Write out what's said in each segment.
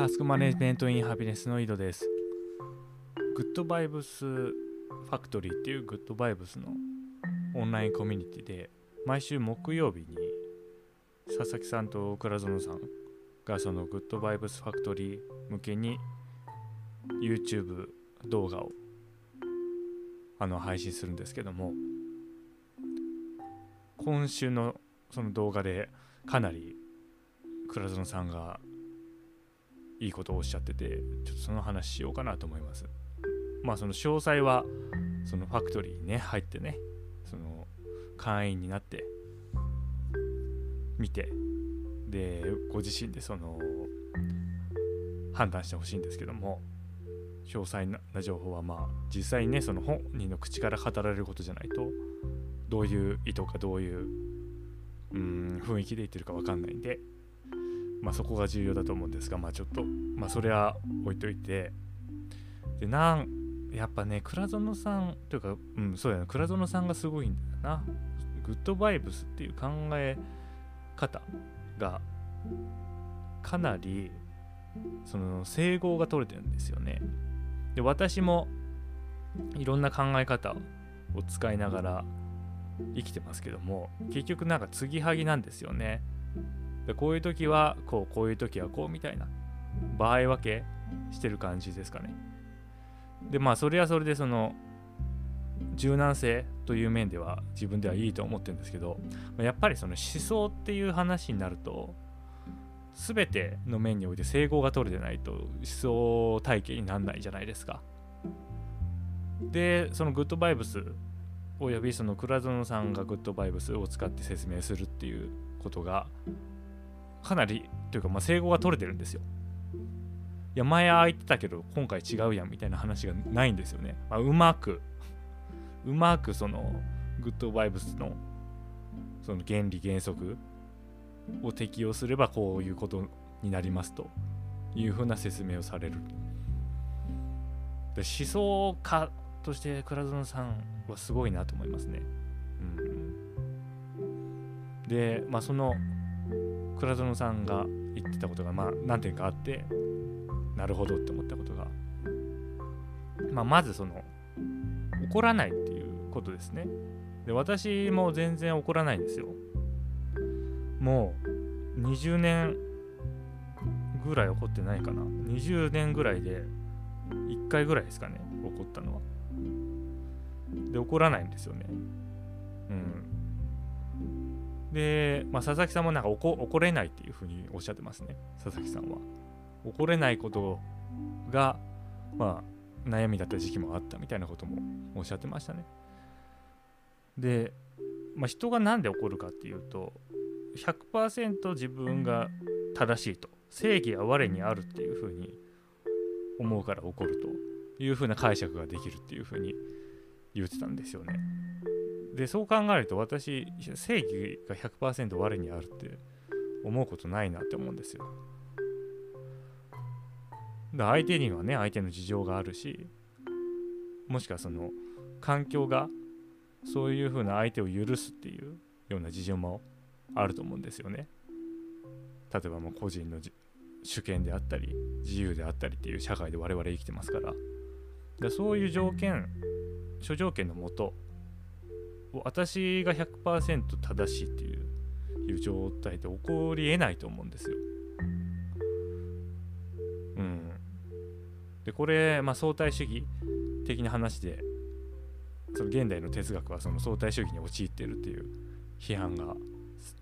Task Management in Happiness の井戸です。グッドバイブスファクトリーっていうグッドバイブスのオンラインコミュニティで毎週木曜日に佐々木さんと倉園さんがそのグッドバイブスファクトリー向けに YouTube 動画をあの配信するんですけども今週のその動画でかなり倉園さんがいいことをおっしゃっててちょっとその話しようかなと思います。まあその詳細はそのファクトリーにね入ってねその会員になって見てでご自身でその判断してほしいんですけども詳細な情報はまあ実際にねその本人の口から語られることじゃないとどういう意図かどういううん雰囲気で言ってるか分かんないんでまあそこが重要だと思うんですがまあちょっとまあそれは置いといて。でなんやっぱね倉園さんというかうんそうだよね。倉園さんがすごいんだよな。グッドバイブスっていう考え方がかなりその整合が取れてるんですよね。で私もいろんな考え方を使いながら生きてますけども結局なんか継ぎはぎなんですよね。でこういう時はこうこういう時はこうみたいな場合分けしてる感じですかね。でまあそれはそれでその柔軟性という面では自分ではいいと思ってるんですけどやっぱりその思想っていう話になると全ての面において整合が取れてないと思想体系にならないじゃないですか。でそのグッドバイブスおよびその倉園さんがグッドバイブスを使って説明するっていうことがかなりというかまあ整合が取れてるんですよ。いや前ああ言ってたけど今回違うやんみたいな話がないんですよね、まあ、うまくうまくそのグッドバイブスのその原理原則を適用すればこういうことになりますというふうな説明をされる。で思想家として倉園さんはすごいなと思いますね、うん、でまあその倉園さんが言ってたことがまあ何点かあってなるほどって思ったことが、まあ、まずその怒らないっていうことですね。で私も全然怒らないんですよ。もう20年ぐらい怒ってないかな。20年ぐらいで1回ぐらいですかね怒ったのは。で怒らないんですよね。で、まあ、佐々木さんもなんか怒れないっていうふうにおっしゃってますね。佐々木さんは。怒れないことがまあ悩みだった時期もあったみたいなこともおっしゃってましたね。で、まあ、人が何で怒るかっていうと100%自分が正しいと。正義は我にあるっていうふうに思うから怒るというふうな解釈ができるっていうふうに言ってたんですよね。でそう考えると私正義が100%我にあるって思うことないなって思うんですよ。だ相手にはね相手の事情があるしもしくはその環境がそういうふうな相手を許すっていうような事情もあると思うんですよね。例えばもう個人の主権であったり自由であったりっていう社会で我々生きてますからでそういう条件諸条件のもと私が100%正しいっていう状態で起こりえないと思うんですよ。うん。でこれ、まあ、相対主義的な話でその現代の哲学はその相対主義に陥っているっていう批判が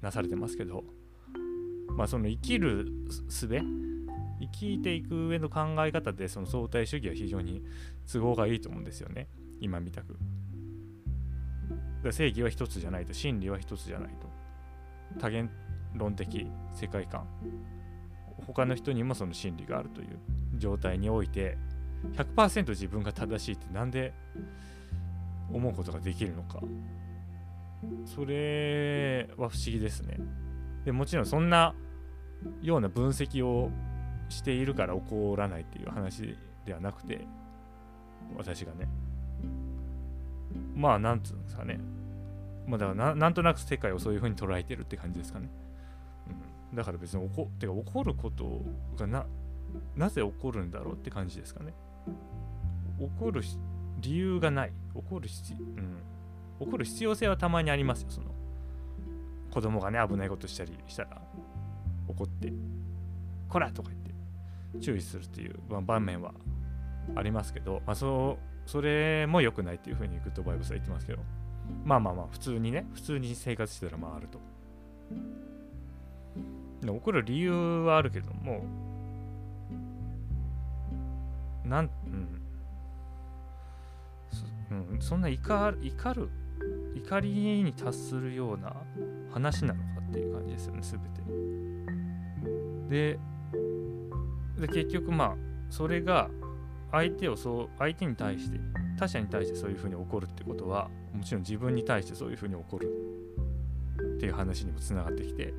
なされてますけど、まあ、その生きる術生きていく上の考え方でその相対主義は非常に都合がいいと思うんですよね今みたく正義は一つじゃないと真理は一つじゃないと。多元論的世界観。他の人にもその真理があるという状態において100%自分が正しいって何で思うことができるのか。それは不思議ですね。でもちろんそんなような分析をしているから起こらないっていう話ではなくて私がね。まあなんつうんですかね。まあだからなんとなく世界をそういうふうに捉えてるって感じですかね、うん、だから別に怒ってか怒ることがななぜ怒るんだろうって感じですかね。怒る理由がない。怒る必,、うん、怒る必要性はたまにありますよ。その子供がね危ないことしたりしたら怒って「こら!」とか言って注意するっていう場面はありますけど、まあ、そうそれも良くないっていうふうにグッドバイブスは言ってますけど。まあまあまあ普通にね普通に生活してたらまああると。で怒る理由はあるけどもなん、うん、うん、そんな怒る怒りに達するような話なのかっていう感じですよね全て。でで結局まあそれが相手をそう相手に対して他者に対してそういうふうに怒るってことはもちろん自分に対してそういうふうに怒る。っていう話にもつながってきて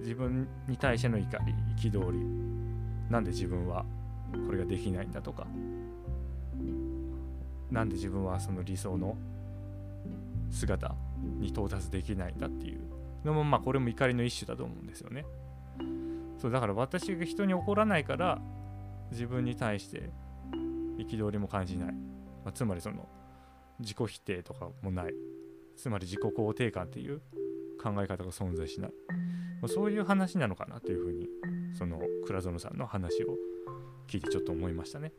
自分に対しての怒り憤りなんで自分はこれができないんだとかなんで自分はその理想の姿に到達できないんだっていうのもまあこれも怒りの一種だと思うんですよね。そうだから私が人に怒らないから自分に対して憤りも感じない、まあ、つまりその自己否定とかもない。つまり自己肯定感っていう考え方が存在しない、まあ、そういう話なのかなというふうにその倉園さんの話を聞いてちょっと思いましたね。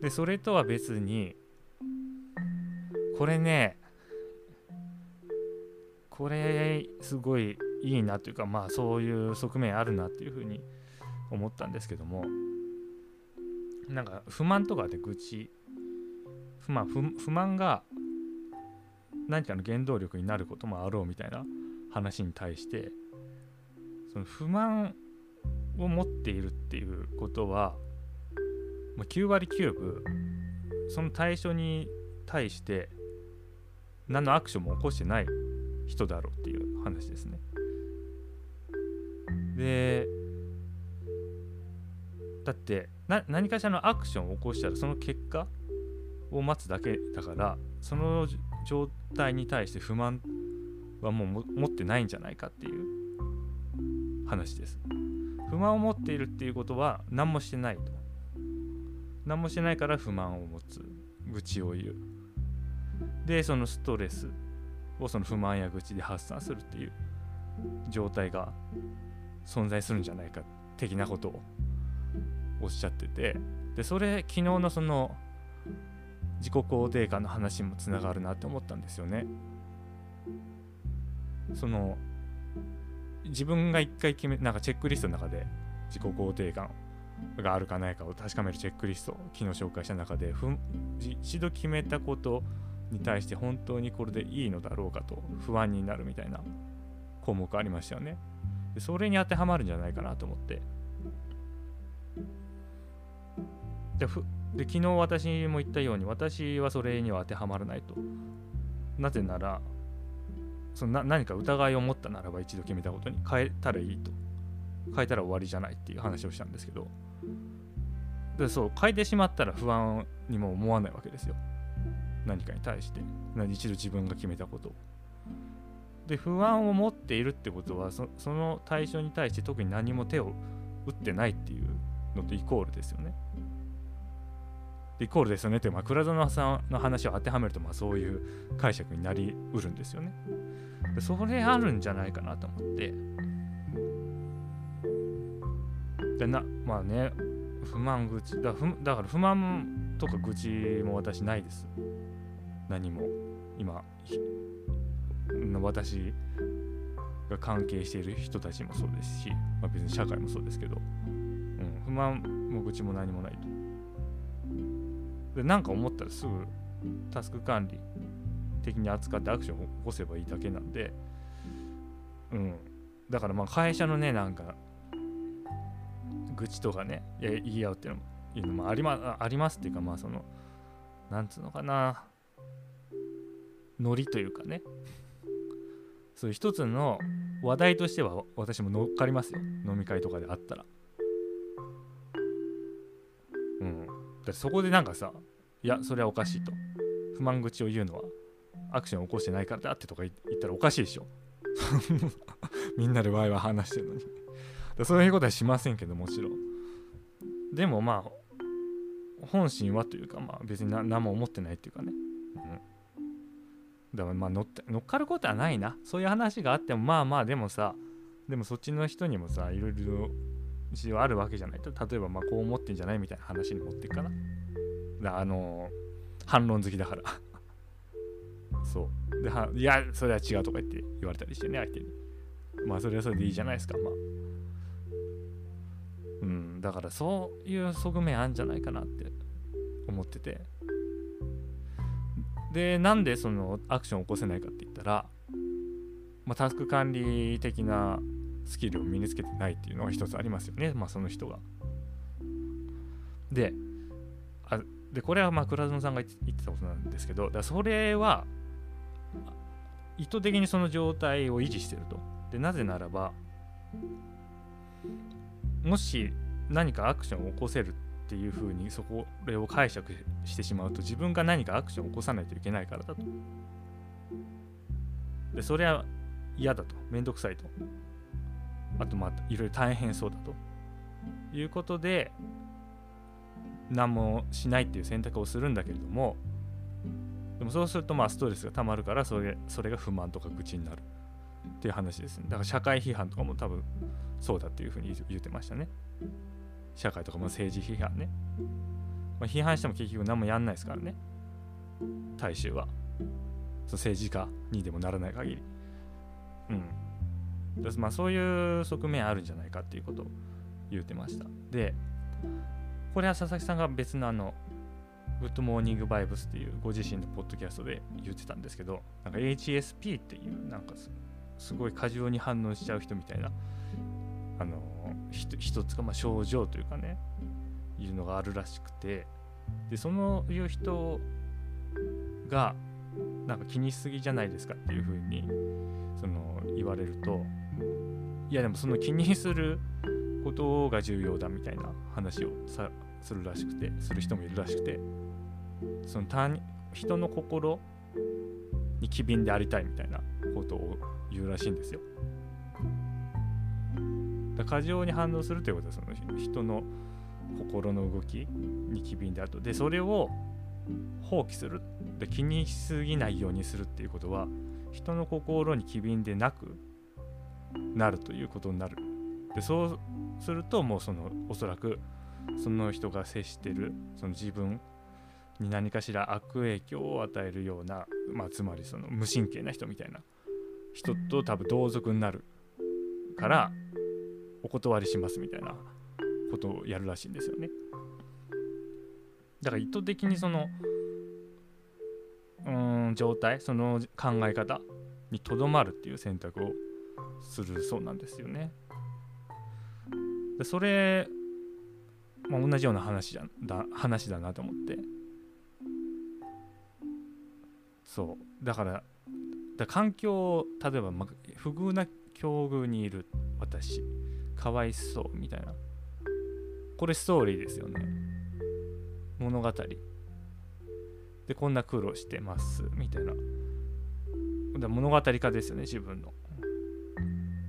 でそれとは別にこれねこれすごいいいなというかまあそういう側面あるなっていうふうに思ったんですけどもなんか不満とかで愚痴不満不満が何かの原動力になることもあろうみたいな話に対してその不満を持っているっていうことは、9割9分その対象に対して何のアクションも起こしてない人だろうっていう話ですね。でだって何かしらのアクションを起こしたらその結果を待つだけだからその状態に対して不満はもう持ってないんじゃないかっていう話です。不満を持っているっていうことは何もしてないと。何もしてないから不満を持つ。愚痴を言う。で、そのストレスをその不満や愚痴で発散するっていう状態が存在するんじゃないか的なことをおっしゃっててでそれ昨日のその自己肯定感の話もつながるなって思ったんですよね。その自分が一回決めなんかチェックリストの中で自己肯定感があるかないかを確かめるチェックリスト昨日紹介した中でふ一度決めたことに対して本当にこれでいいのだろうかと不安になるみたいな項目ありましたよねでそれに当てはまるんじゃないかなと思ってでで昨日私も言ったように私はそれには当てはまらないと。なぜならそのな何か疑いを持ったならば一度決めたことに変えたらいいと。変えたら終わりじゃないっていう話をしたんですけど。でそう変えてしまったら不安にも思わないわけですよ。何かに対して一度自分が決めたことを。で不安を持っているってことはその対象に対して特に何も手を打ってないっていうのとイコールですよね。イコールですよねって、まあ、倉園さんの話を当てはめると、まあ、そういう解釈になりうるんですよね。でそれあるんじゃないかなと思って。でなまあね不満口だ不だから不満とか愚痴も私ないです。何も今私が関係している人たちもそうですし、まあ、別に社会もそうですけど、うん、不満も愚痴も何もないと。でなんか思ったらすぐタスク管理的に扱ってアクションを起こせばいいだけなんで、うん。だからまあ会社のね、なんか、愚痴とかね、言い合うっていうのもいうのもあり,、まありますっていうか、まあその、なんつうのかな、ノリというかね、そういう一つの話題としては私も乗っかりますよ。飲み会とかであったら。うん。だそこでなんかさいやそれはおかしいと。不満口を言うのはアクションを起こしてないからだってとか言ったらおかしいでしょ。みんなでワイワイ話してるのに。そういうことはしませんけどもちろん。でもまあ本心はというかまあ別に何も思ってないっていうかね、うん、だからまあ乗って乗っかることはないな。そういう話があってもまあまあでもさでもそっちの人にもさいろいろ事情あるわけじゃないと例えばまあこう思ってんじゃないみたいな話に持っていくかな。だあの反論好きだから。そう。ではいやそれは違うとか言って言われたりしてね相手に。まあそれはそれでいいじゃないですかまあ。うん。だからそういう側面あるんじゃないかなって思ってて。でなんでそのアクションを起こせないかって言ったら、まあ、タスク管理的なスキルを身につけてないっていうのが一つありますよね。まあその人が。であでこれはまあ倉園さんが言ってたことなんですけどだそれは意図的にその状態を維持してると。でなぜならばもし何かアクションを起こせるっていうふうにそこれを解釈してしまうと自分が何かアクションを起こさないといけないからだと。でそれは嫌だと。めんどくさいと。あとまあいろいろ大変そうだと。いうことで何もしないっていう選択をするんだけれどもでもそうするとまあストレスがたまるからそれそれが不満とか愚痴になるっていう話ですね。だから社会批判とかも多分そうだっていうふうに言ってましたね。社会とかも政治批判ね、まあ、批判しても結局何もやんないですからね。大衆は。その政治家にでもならない限り。うん。まあそういう側面あるんじゃないかっていうことを言ってました。でこれは佐々木さんが別のあのグッドモーニングバイブスっていうご自身のポッドキャストで言ってたんですけどなんか HSP っていうなんかすごい過剰に反応しちゃう人みたいなあの一つかまあ症状というかねいうのがあるらしくてでそのいう人がなんか気にしすぎじゃないですかっていうふうにその言われるといやでもその気にすることが重要だみたいな話をさするらしくてする人もいるらしくてその他人の心に機敏でありたいみたいなことを言うらしいんですよ。だ過剰に反応するということはその人の心の動きに機敏であると。でそれを放棄するで気にしすぎないようにするっていうことは人の心に機敏でなくなるということになる。でそうするともうそのおそらくその人が接してるその自分に何かしら悪影響を与えるような、まあ、つまりその無神経な人みたいな人と多分同族になるからお断りしますみたいなことをやるらしいんですよね。だから意図的にそのうん状態その考え方にとどまるっていう選択をするそうなんですよね。でそれまあ、同じような話だ話だなと思って。そう。だからだ環境例えば、ま、不遇な境遇にいる私。かわいそうみたいな。これストーリーですよね。物語。でこんな苦労してますみたいな。だ物語化ですよね自分の。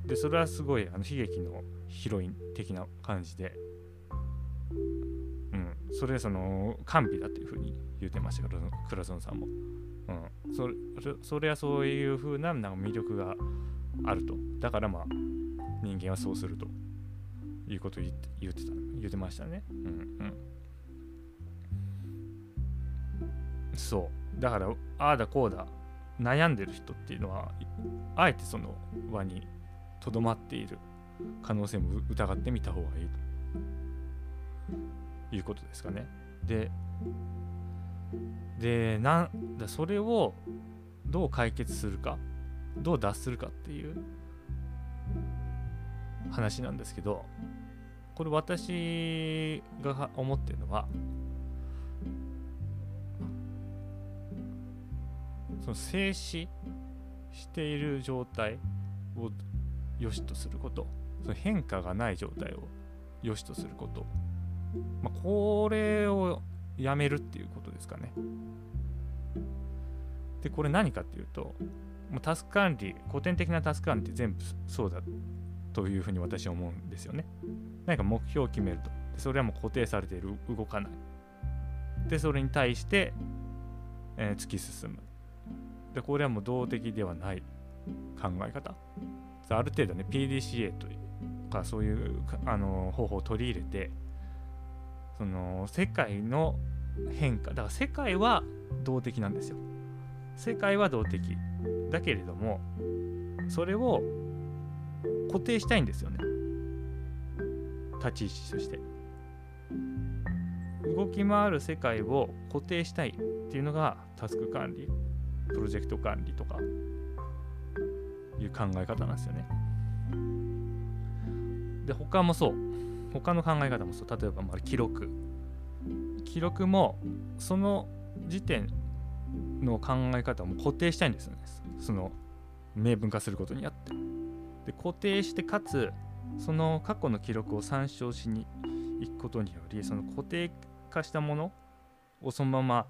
でそれはすごいあの悲劇のヒロイン的な感じで。うん。それその完備だっていうふうに言ってましたけど倉園さんも、うん、それそれはそういうふうななんか魅力があると。だからまあ人間はそうするということを言って言ってた言ってましたね。うんうん。そう。だからああだこうだ悩んでる人っていうのはあえてその輪にとどまっている可能性も疑ってみた方がいいということですかね。で、でなんだそれをどう解決するか、どう脱するかっていう話なんですけど、これ私が思ってるのは、その静止している状態を良しとすることその変化がない状態を良しとすることまあ、これをやめるっていうことですかね。で、これ何かっていうと、もうタスク管理、古典的なタスク管理って全部そうだというふうに私は思うんですよね。何か目標を決めるとで。それはもう固定されている動かないでそれに対して、えー、突き進むでこれはもう動的ではない考え方ある程度ね PDCA とかそういうあの方法を取り入れてその世界の変化だから世界は動的なんですよ。世界は動的。だけれどもそれを固定したいんですよね。立ち位置として。動き回る世界を固定したいっていうのがタスク管理プロジェクト管理とか。いう考え方なんですよね。で他もそう。他の考え方もそう。例えばまあ記録。記録もその時点の考え方も固定したいんですよね。その明文化することによって。で固定してかつその過去の記録を参照しに行くことによりその固定化したものをそのま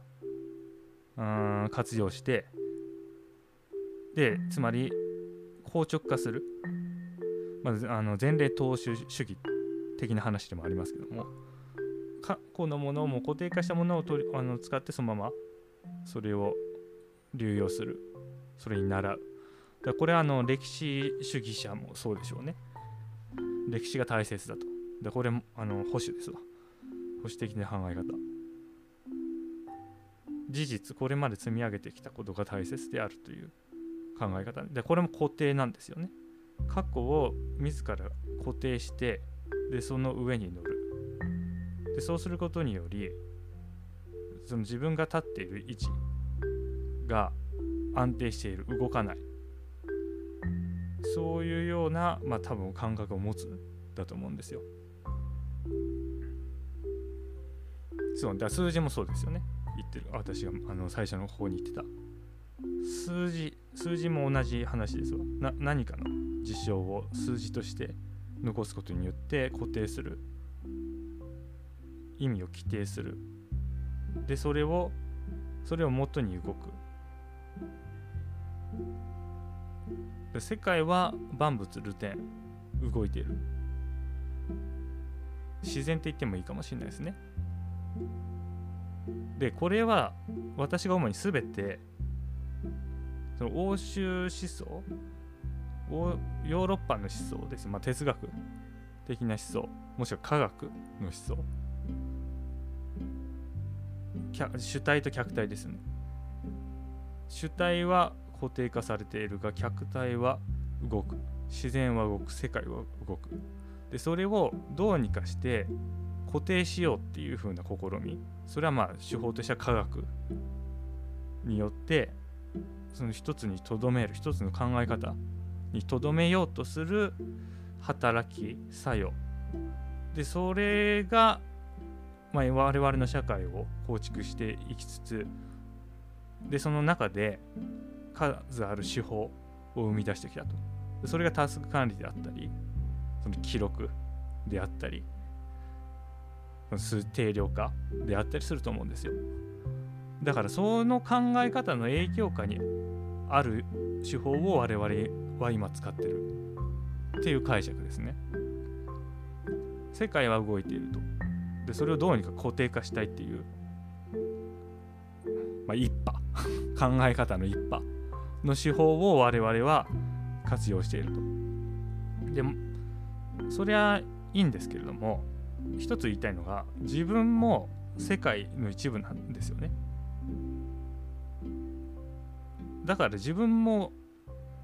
ま活用して。でつまり硬直化する、まずあの前例踏襲主義的な話でもありますけども。過去のものをも固定化したものを取りあの使ってそのままそれを流用する。それに習う。だこれはあの歴史主義者もそうでしょうね。歴史が大切だと。でこれあの保守ですわ。保守的な考え方。事実これまで積み上げてきたことが大切であるという。考え方。でこれも固定なんですよね。過去を自ら固定してでその上に乗る。でそうすることによりその自分が立っている位置が安定している動かない。そういうようなまあ多分感覚を持つだと思うんですよ。そうだ数字もそうですよね。言ってる。私があの最初の方に言ってた。数字数字も同じ話ですわ。な何かの事象を数字として残すことによって固定する。意味を規定する。でそれをそれを元に動く。で世界は万物流転動いている。自然って言ってもいいかもしれないですね。でこれは私が主に全てその欧州思想ヨーロッパの思想です、まあ、哲学的な思想もしくは科学の思想。主体と客体ですね。主体は固定化されているが客体は動く。自然は動く。世界は動く。でそれをどうにかして固定しようっていう風な試み。それはまあ手法としては科学によってその一つにとどめる一つの考え方にとどめようとする働き作用。でそれがまあ、我々の社会を構築していきつつでその中で数ある手法を生み出してきたと。それがタスク管理であったりその記録であったり数定量化であったりすると思うんですよ。だからその考え方の影響下にある手法を我々は今使ってるっていう解釈ですね世界は動いているとでそれをどうにか固定化したいっていう、まあ、一派 考え方の一派の手法を我々は活用していると。でそりゃいいんですけれども一つ言いたいのが自分も世界の一部なんですよね。だから自分も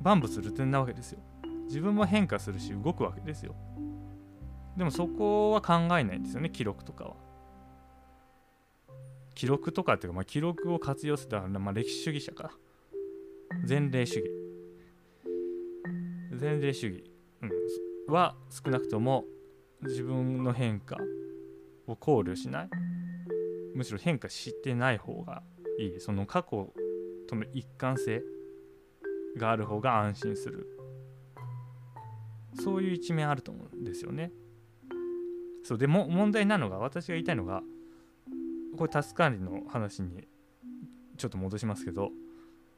万物流転なわけですよ。自分も変化するし動くわけですよ。でもそこは考えないんですよね記録とかは。記録とかっていうか、まあ、記録を活用するまあ、歴史主義者か。前例主義。前例主義、うん、は少なくとも自分の変化を考慮しない。むしろ変化してない方がいい。その過去との一貫性がある方が安心する。そういう一面あると思うんですよね。そうでも問題なのが私が言いたいのがこれタス管理の話にちょっと戻しますけど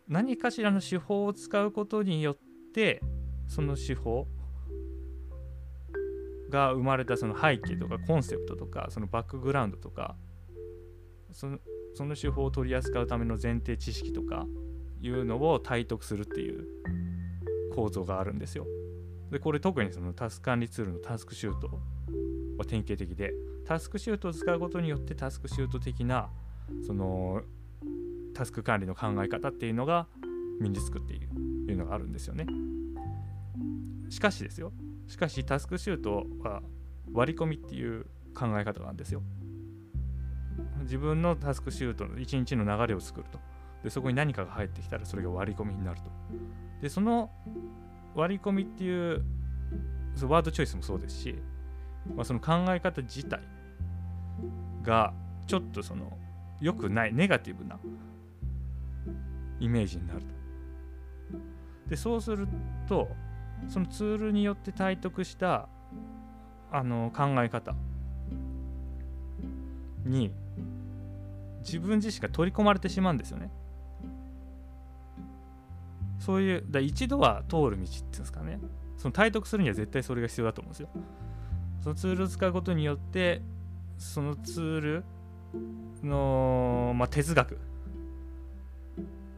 何かしらの手法を使うことによってその手法が生まれたその背景とかコンセプトとかそのバックグラウンドとかそのその手法を取り扱うための前提知識とかいうのを体得するっていう構造があるんですよ。でこれ特にそのタスク管理ツールのタスクシュートは典型的でタスクシュートを使うことによってタスクシュート的なそのタスク管理の考え方っていうのが身につくっていういうのがあるんですよね。しかしですよしかしタスクシュートは割り込みっていう考え方なんですよ。自分のタスクシュートの一日の流れを作ると。でそこに何かが入ってきたらそれが割り込みになると。でその割り込みっていうそワードチョイスもそうですし、まあ、その考え方自体がちょっとその良くないネガティブなイメージになると。でそうするとそのツールによって体得したあの考え方に自分自身が取り込まれてしまうんですよね。そういうだ一度は通る道っていうんですかねその体得するには絶対それが必要だと思うんですよ。そのツールを使うことによってそのツールの、まあ、哲学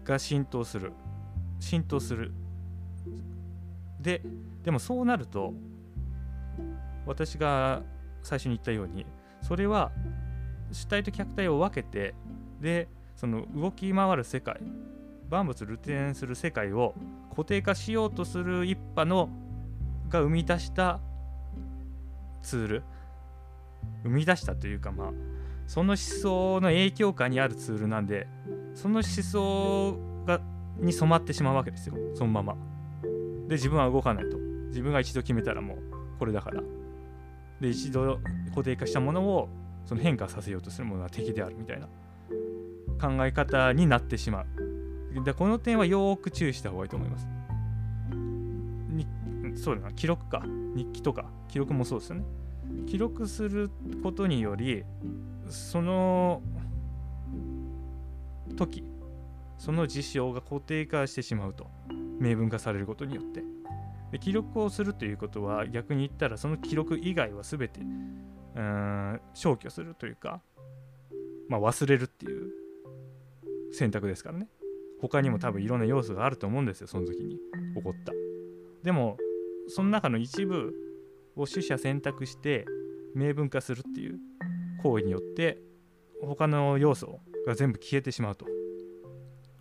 が浸透する浸透するででもそうなると私が最初に言ったようにそれは主体と客体を分けてでその動き回る世界万物ルテンする世界を固定化しようとする一派のが生み出したツール。生み出したというかまあその思想の影響下にあるツールなんでその思想がに染まってしまうわけですよ。そのまま。で自分は動かないと。自分が一度決めたらもうこれだから。で一度固定化したものをその変化させようとするものは敵であるみたいな考え方になってしまう。でこの点はよく注意した方がいいと思います。にそうだな。記録か。日記とか。記録もそうですよね。記録することによりその時その事象が固定化してしまうと。明文化されることによって。で記録をするということは逆に言ったらその記録以外は全てうん消去するというか、まあ、忘れるっていう選択ですからね他にも多分いろんな要素があると思うんですよその時に起こったでもその中の一部を取捨選択して明文化するっていう行為によって他の要素が全部消えてしまうと。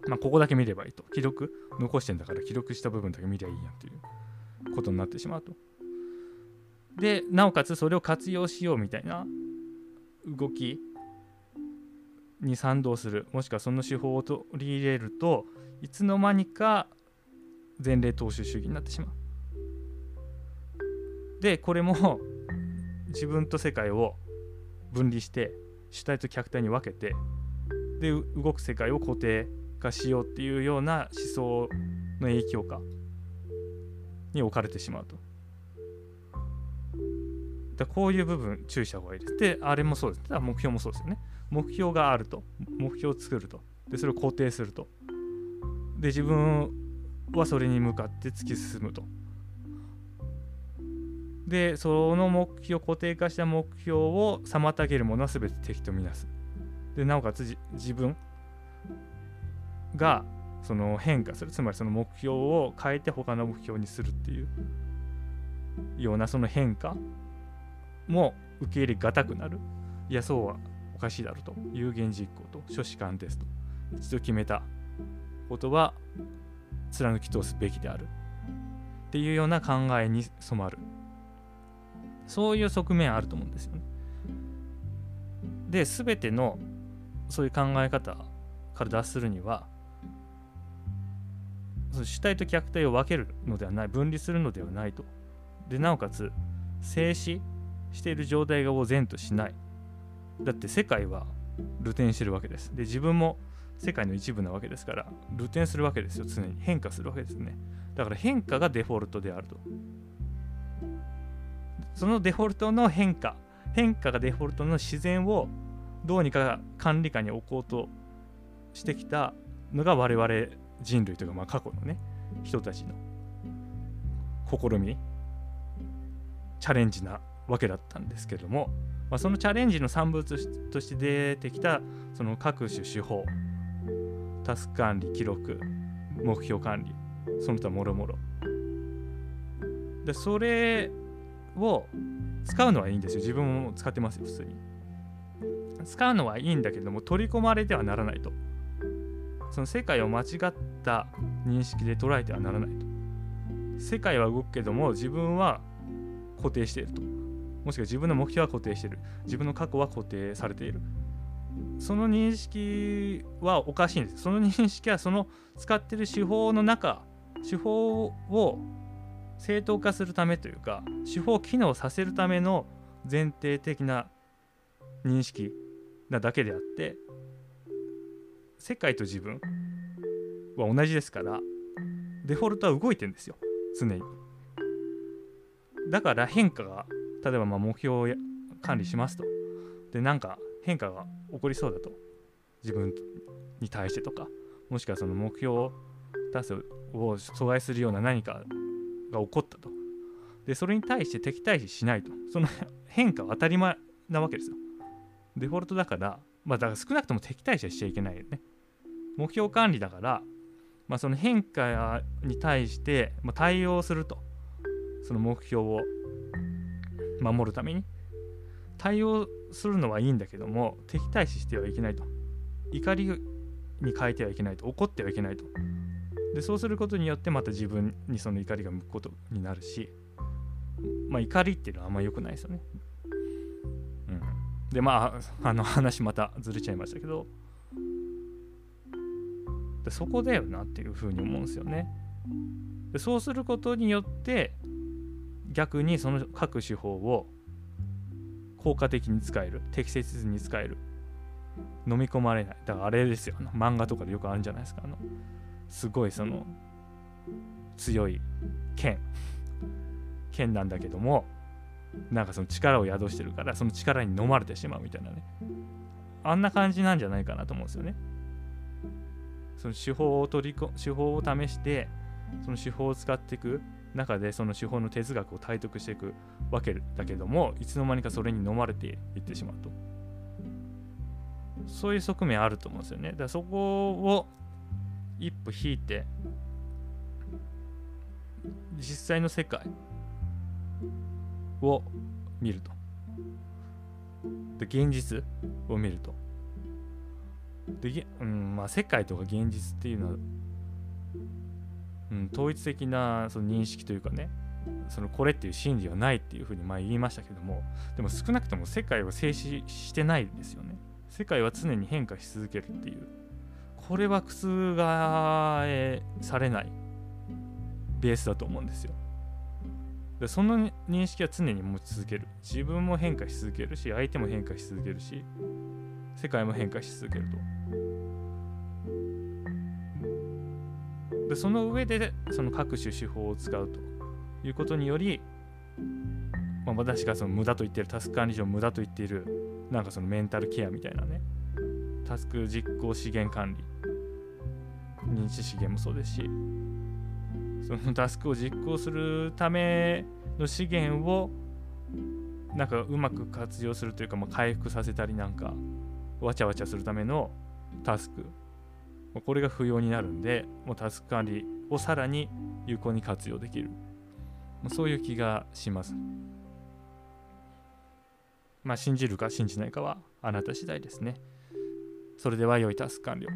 まあ、ここだけ見ればいいと。記録残してんだから記録した部分だけ見りゃいいやんっていうことになってしまうと。で、なおかつそれを活用しようみたいな動きに賛同する、もしくはその手法を取り入れるといつの間にか前例踏襲主義になってしまう。で、これも自分と世界を分離して主体と客体に分けてで動く世界を固定化しようっていうような思想の影響下に置かれてしまうと。だこういう部分注意した方がいいです。で、あれもそうです。だ目標もそうですよね。目標があると。目標を作ると。で、それを固定すると。で、自分はそれに向かって突き進むと。でその目標固定化した目標を妨げるものは全て敵とみなすでなおかつ自分がその変化するつまりその目標を変えて他の目標にするっていうようなその変化も受け入れがたくなる。いやそうはおかしいだろうと有言実行と諸子貫徹と。一度決めたことは貫き通すべきである。っていうような考えに染まる。そういう側面あると思うんですよね。で全てのそういう考え方から脱するには主体と客体を分けるのではない分離するのではないと。でなおかつ静止している状態を善としない。だって世界は流転してるわけです。で自分も世界の一部なわけですから流転するわけですよ常に。変化するわけですね。だから変化がデフォルトであると。そのデフォルトの変化変化がデフォルトの自然をどうにか管理下に置こうとしてきたのが我々人類というかまあ過去のね人たちの試み。チャレンジなわけだったんですけども、まあ、そのチャレンジの産物として出てきたその各種手法タスク管理記録目標管理その他もろもろでそれを使うのはいいんですよ。自分も使ってますよ普通に。使うのはいいんだけども取り込まれてはならないと。その世界を間違った認識で捉えてはならないと。世界は動くけども自分は固定していると。もしくは自分の目標は固定している。自分の過去は固定されている。その認識はおかしいんです。その認識はその使ってる手法の中手法を正当化するためというか手法を機能させるための前提的な認識なだけであって世界と自分は同じですからデフォルトは動いてんですよ。常に。だから変化が例えばま目標を管理しますと。でなんか変化が起こりそうだと。自分に対してとか。もしくはその目標達成を阻害するような何かが起こったと。でそれに対して敵対視しないと。その変化は当たり前なわけですよ。デフォルトだから。まあだから少なくとも敵対視はしちゃいけないよね。目標管理だから。まあその変化に対して、ま、対応すると。その目標を守るために対応するのはいいんだけども敵対視してはいけないと。怒りに変えてはいけないと。怒ってはいけないと。でそうすることによってまた自分にその怒りが向くことになるしまあ怒りっていうのはあんま良くないですよね。うん、でまああの話またずれちゃいましたけど。でそこだよなっていうふうに思うんですよね。でそうすることによって逆にその各手法を効果的に使える適切に使える飲み込まれない。だからあれですよ。漫画とかでよくあるんじゃないですか。あのすごいその強い剣。剣なんだけどもなんかその力を宿してるからその力に飲まれてしまうみたいなね。あんな感じなんじゃないかなと思うんですよね。その手法を取り手法を試してその手法を使っていく中でその手法の哲学を体得していくわけだけどもいつの間にかそれに飲まれていってしまうと。そういう側面あると思うんですよね。だからそこを一歩引いて実際の世界を見ると。で現実を見ると。で、うんまあ、世界とか現実っていうのは、うん、統一的なその認識というかねそのこれっていう真理はないっていうふうに前言いましたけどもでも少なくとも世界は静止してないですよね。世界は常に変化し続けるっていう。これは覆されないベースだと思うんですよ。でその認識は常に持ち続ける。自分も変化し続けるし相手も変化し続けるし世界も変化し続けると。でその上でその各種手法を使うということにより、まあ、私がその無駄と言っているタスク管理上無駄と言っているなんかそのメンタルケアみたいなねタスク実行資源管理認知資源もそうですしそのタスクを実行するための資源をなんかうまく活用するというか、まあ、回復させたりなんかわちゃわちゃするためのタスクまこれが不要になるんでもうタスク管理をさらに有効に活用できる、そういう気がします。まあ信じるか信じないかはあなた次第ですね。それでは良いタスク完了